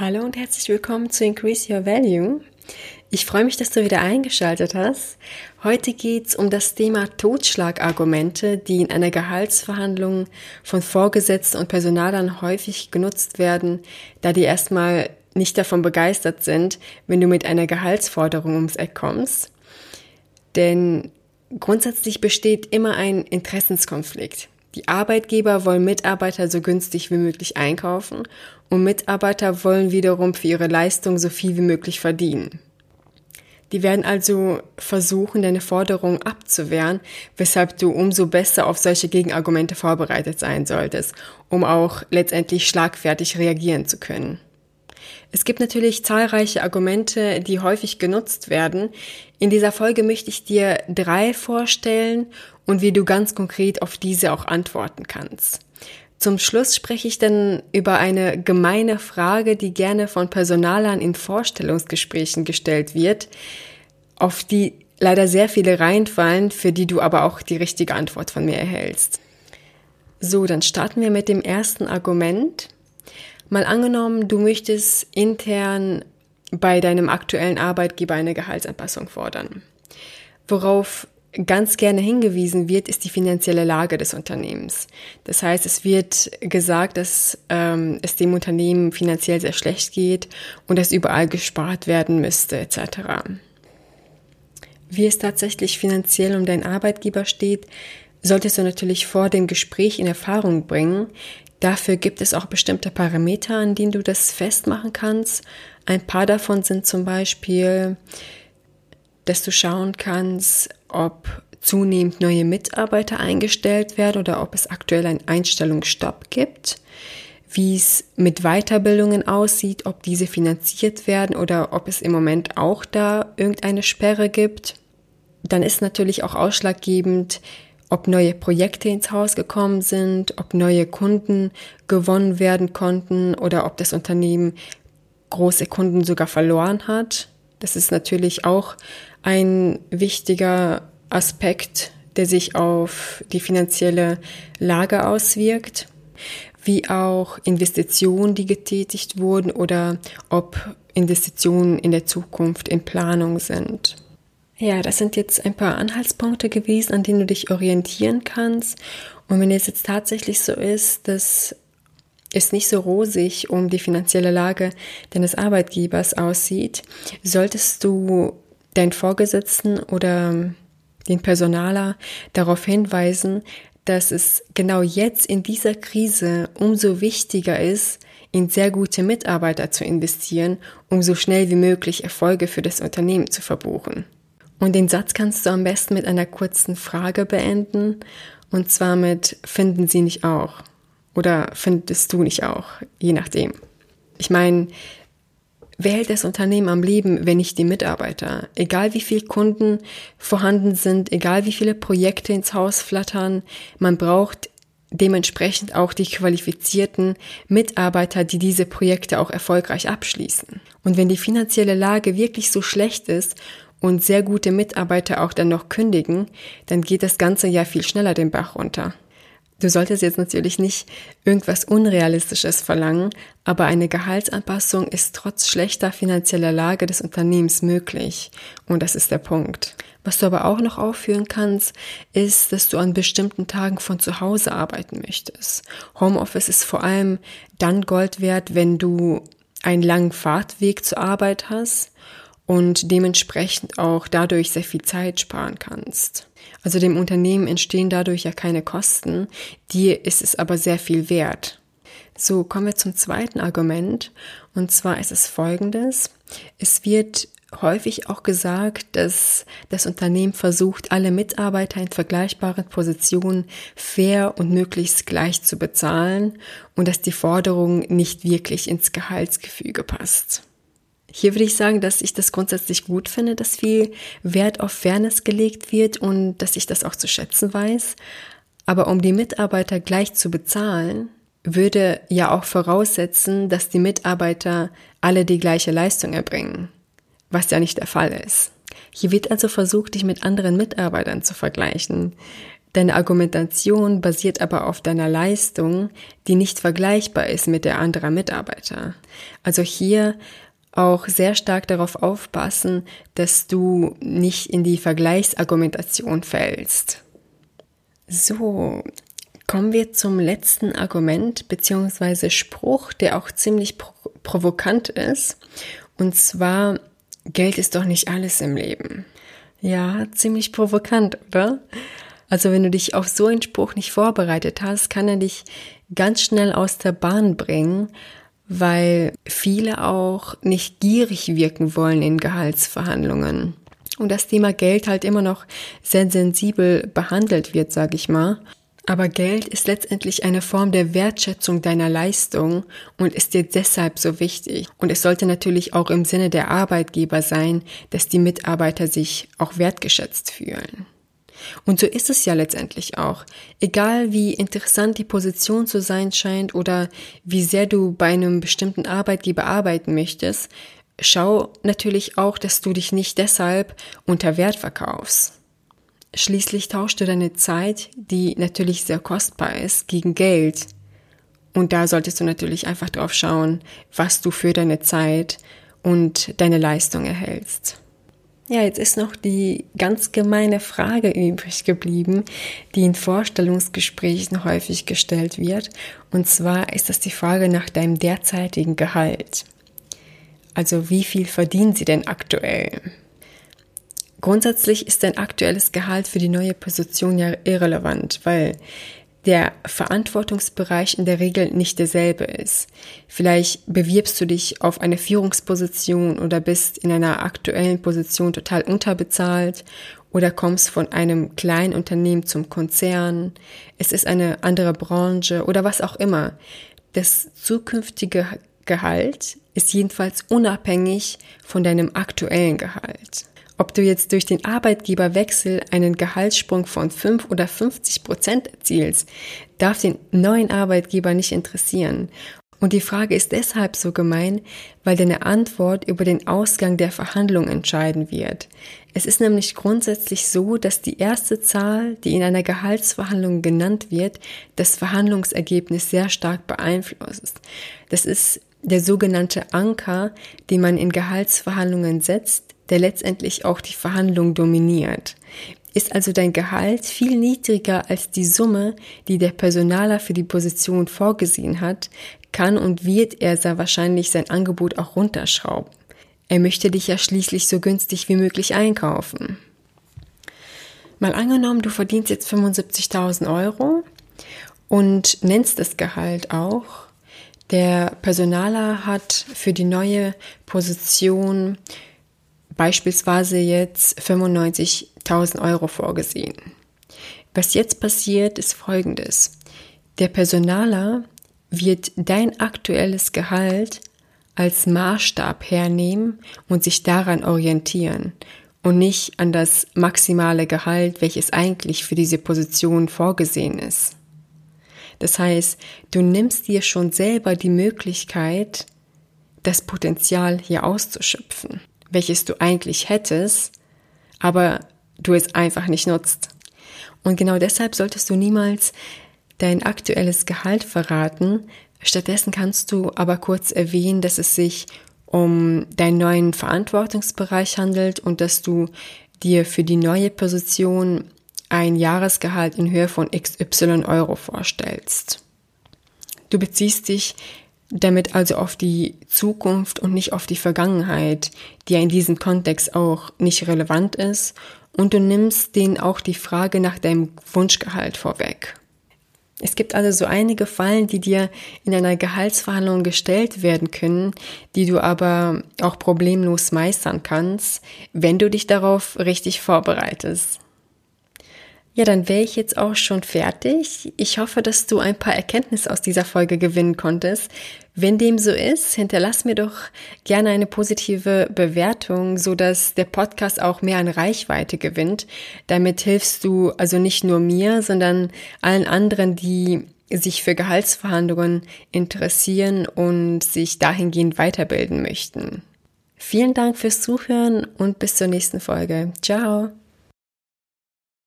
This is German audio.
Hallo und herzlich willkommen zu Increase Your Value. Ich freue mich, dass du wieder eingeschaltet hast. Heute geht es um das Thema Totschlagargumente, die in einer Gehaltsverhandlung von Vorgesetzten und Personalern häufig genutzt werden, da die erstmal nicht davon begeistert sind, wenn du mit einer Gehaltsforderung ums Eck kommst. Denn grundsätzlich besteht immer ein Interessenskonflikt. Die Arbeitgeber wollen Mitarbeiter so günstig wie möglich einkaufen und Mitarbeiter wollen wiederum für ihre Leistung so viel wie möglich verdienen. Die werden also versuchen, deine Forderungen abzuwehren, weshalb du umso besser auf solche Gegenargumente vorbereitet sein solltest, um auch letztendlich schlagfertig reagieren zu können. Es gibt natürlich zahlreiche Argumente, die häufig genutzt werden. In dieser Folge möchte ich dir drei vorstellen und wie du ganz konkret auf diese auch antworten kannst. Zum Schluss spreche ich dann über eine gemeine Frage, die gerne von Personalern in Vorstellungsgesprächen gestellt wird, auf die leider sehr viele reinfallen, für die du aber auch die richtige Antwort von mir erhältst. So, dann starten wir mit dem ersten Argument. Mal angenommen, du möchtest intern bei deinem aktuellen Arbeitgeber eine Gehaltsanpassung fordern. Worauf ganz gerne hingewiesen wird, ist die finanzielle Lage des Unternehmens. Das heißt, es wird gesagt, dass ähm, es dem Unternehmen finanziell sehr schlecht geht und dass überall gespart werden müsste etc. Wie es tatsächlich finanziell um deinen Arbeitgeber steht, solltest du natürlich vor dem Gespräch in Erfahrung bringen. Dafür gibt es auch bestimmte Parameter, an denen du das festmachen kannst. Ein paar davon sind zum Beispiel, dass du schauen kannst, ob zunehmend neue Mitarbeiter eingestellt werden oder ob es aktuell einen Einstellungsstopp gibt, wie es mit Weiterbildungen aussieht, ob diese finanziert werden oder ob es im Moment auch da irgendeine Sperre gibt. Dann ist natürlich auch ausschlaggebend, ob neue Projekte ins Haus gekommen sind, ob neue Kunden gewonnen werden konnten oder ob das Unternehmen große Kunden sogar verloren hat. Das ist natürlich auch ein wichtiger Aspekt, der sich auf die finanzielle Lage auswirkt, wie auch Investitionen, die getätigt wurden oder ob Investitionen in der Zukunft in Planung sind. Ja, das sind jetzt ein paar Anhaltspunkte gewesen, an denen du dich orientieren kannst. Und wenn es jetzt tatsächlich so ist, dass es nicht so rosig um die finanzielle Lage deines Arbeitgebers aussieht, solltest du deinen Vorgesetzten oder den Personaler darauf hinweisen, dass es genau jetzt in dieser Krise umso wichtiger ist, in sehr gute Mitarbeiter zu investieren, um so schnell wie möglich Erfolge für das Unternehmen zu verbuchen. Und den Satz kannst du am besten mit einer kurzen Frage beenden, und zwar mit finden Sie nicht auch? Oder findest du nicht auch? Je nachdem. Ich meine, wer hält das Unternehmen am Leben, wenn nicht die Mitarbeiter? Egal wie viele Kunden vorhanden sind, egal wie viele Projekte ins Haus flattern, man braucht dementsprechend auch die qualifizierten Mitarbeiter, die diese Projekte auch erfolgreich abschließen. Und wenn die finanzielle Lage wirklich so schlecht ist und sehr gute Mitarbeiter auch dann noch kündigen, dann geht das Ganze ja viel schneller den Bach runter. Du solltest jetzt natürlich nicht irgendwas Unrealistisches verlangen, aber eine Gehaltsanpassung ist trotz schlechter finanzieller Lage des Unternehmens möglich. Und das ist der Punkt. Was du aber auch noch aufführen kannst, ist, dass du an bestimmten Tagen von zu Hause arbeiten möchtest. Homeoffice ist vor allem dann Gold wert, wenn du einen langen Fahrtweg zur Arbeit hast und dementsprechend auch dadurch sehr viel Zeit sparen kannst. Also dem Unternehmen entstehen dadurch ja keine Kosten, dir ist es aber sehr viel wert. So, kommen wir zum zweiten Argument. Und zwar ist es folgendes. Es wird häufig auch gesagt, dass das Unternehmen versucht, alle Mitarbeiter in vergleichbaren Positionen fair und möglichst gleich zu bezahlen und dass die Forderung nicht wirklich ins Gehaltsgefüge passt. Hier würde ich sagen, dass ich das grundsätzlich gut finde, dass viel Wert auf Fairness gelegt wird und dass ich das auch zu schätzen weiß. Aber um die Mitarbeiter gleich zu bezahlen, würde ja auch voraussetzen, dass die Mitarbeiter alle die gleiche Leistung erbringen, was ja nicht der Fall ist. Hier wird also versucht, dich mit anderen Mitarbeitern zu vergleichen. Deine Argumentation basiert aber auf deiner Leistung, die nicht vergleichbar ist mit der anderer Mitarbeiter. Also hier auch sehr stark darauf aufpassen, dass du nicht in die Vergleichsargumentation fällst. So, kommen wir zum letzten Argument bzw. Spruch, der auch ziemlich pro provokant ist. Und zwar, Geld ist doch nicht alles im Leben. Ja, ziemlich provokant, oder? Also wenn du dich auf so einen Spruch nicht vorbereitet hast, kann er dich ganz schnell aus der Bahn bringen, weil viele auch nicht gierig wirken wollen in Gehaltsverhandlungen. Und das Thema Geld halt immer noch sehr sensibel behandelt wird, sag ich mal. Aber Geld ist letztendlich eine Form der Wertschätzung deiner Leistung und ist dir deshalb so wichtig. Und es sollte natürlich auch im Sinne der Arbeitgeber sein, dass die Mitarbeiter sich auch wertgeschätzt fühlen. Und so ist es ja letztendlich auch. Egal wie interessant die Position zu sein scheint oder wie sehr du bei einem bestimmten Arbeitgeber arbeiten möchtest, schau natürlich auch, dass du dich nicht deshalb unter Wert verkaufst. Schließlich tauschst du deine Zeit, die natürlich sehr kostbar ist, gegen Geld. Und da solltest du natürlich einfach drauf schauen, was du für deine Zeit und deine Leistung erhältst. Ja, jetzt ist noch die ganz gemeine Frage übrig geblieben, die in Vorstellungsgesprächen häufig gestellt wird. Und zwar ist das die Frage nach deinem derzeitigen Gehalt. Also wie viel verdienen Sie denn aktuell? Grundsätzlich ist dein aktuelles Gehalt für die neue Position ja irrelevant, weil der Verantwortungsbereich in der Regel nicht derselbe ist. Vielleicht bewirbst du dich auf eine Führungsposition oder bist in einer aktuellen Position total unterbezahlt oder kommst von einem kleinen Unternehmen zum Konzern. Es ist eine andere Branche oder was auch immer. Das zukünftige Gehalt ist jedenfalls unabhängig von deinem aktuellen Gehalt. Ob du jetzt durch den Arbeitgeberwechsel einen Gehaltssprung von 5 oder 50 Prozent erzielst, darf den neuen Arbeitgeber nicht interessieren. Und die Frage ist deshalb so gemein, weil deine Antwort über den Ausgang der Verhandlung entscheiden wird. Es ist nämlich grundsätzlich so, dass die erste Zahl, die in einer Gehaltsverhandlung genannt wird, das Verhandlungsergebnis sehr stark beeinflusst. Das ist der sogenannte Anker, den man in Gehaltsverhandlungen setzt, der letztendlich auch die Verhandlung dominiert. Ist also dein Gehalt viel niedriger als die Summe, die der Personaler für die Position vorgesehen hat, kann und wird er sehr wahrscheinlich sein Angebot auch runterschrauben. Er möchte dich ja schließlich so günstig wie möglich einkaufen. Mal angenommen, du verdienst jetzt 75.000 Euro und nennst das Gehalt auch. Der Personaler hat für die neue Position beispielsweise jetzt 95.000 Euro vorgesehen. Was jetzt passiert, ist Folgendes. Der Personaler wird dein aktuelles Gehalt als Maßstab hernehmen und sich daran orientieren und nicht an das maximale Gehalt, welches eigentlich für diese Position vorgesehen ist. Das heißt, du nimmst dir schon selber die Möglichkeit, das Potenzial hier auszuschöpfen welches du eigentlich hättest, aber du es einfach nicht nutzt. Und genau deshalb solltest du niemals dein aktuelles Gehalt verraten. Stattdessen kannst du aber kurz erwähnen, dass es sich um deinen neuen Verantwortungsbereich handelt und dass du dir für die neue Position ein Jahresgehalt in Höhe von XY Euro vorstellst. Du beziehst dich damit also auf die Zukunft und nicht auf die Vergangenheit, die ja in diesem Kontext auch nicht relevant ist, und du nimmst denen auch die Frage nach deinem Wunschgehalt vorweg. Es gibt also so einige Fallen, die dir in einer Gehaltsverhandlung gestellt werden können, die du aber auch problemlos meistern kannst, wenn du dich darauf richtig vorbereitest. Ja, dann wäre ich jetzt auch schon fertig. Ich hoffe, dass du ein paar Erkenntnisse aus dieser Folge gewinnen konntest. Wenn dem so ist, hinterlass mir doch gerne eine positive Bewertung, so dass der Podcast auch mehr an Reichweite gewinnt. Damit hilfst du also nicht nur mir, sondern allen anderen, die sich für Gehaltsverhandlungen interessieren und sich dahingehend weiterbilden möchten. Vielen Dank fürs Zuhören und bis zur nächsten Folge. Ciao.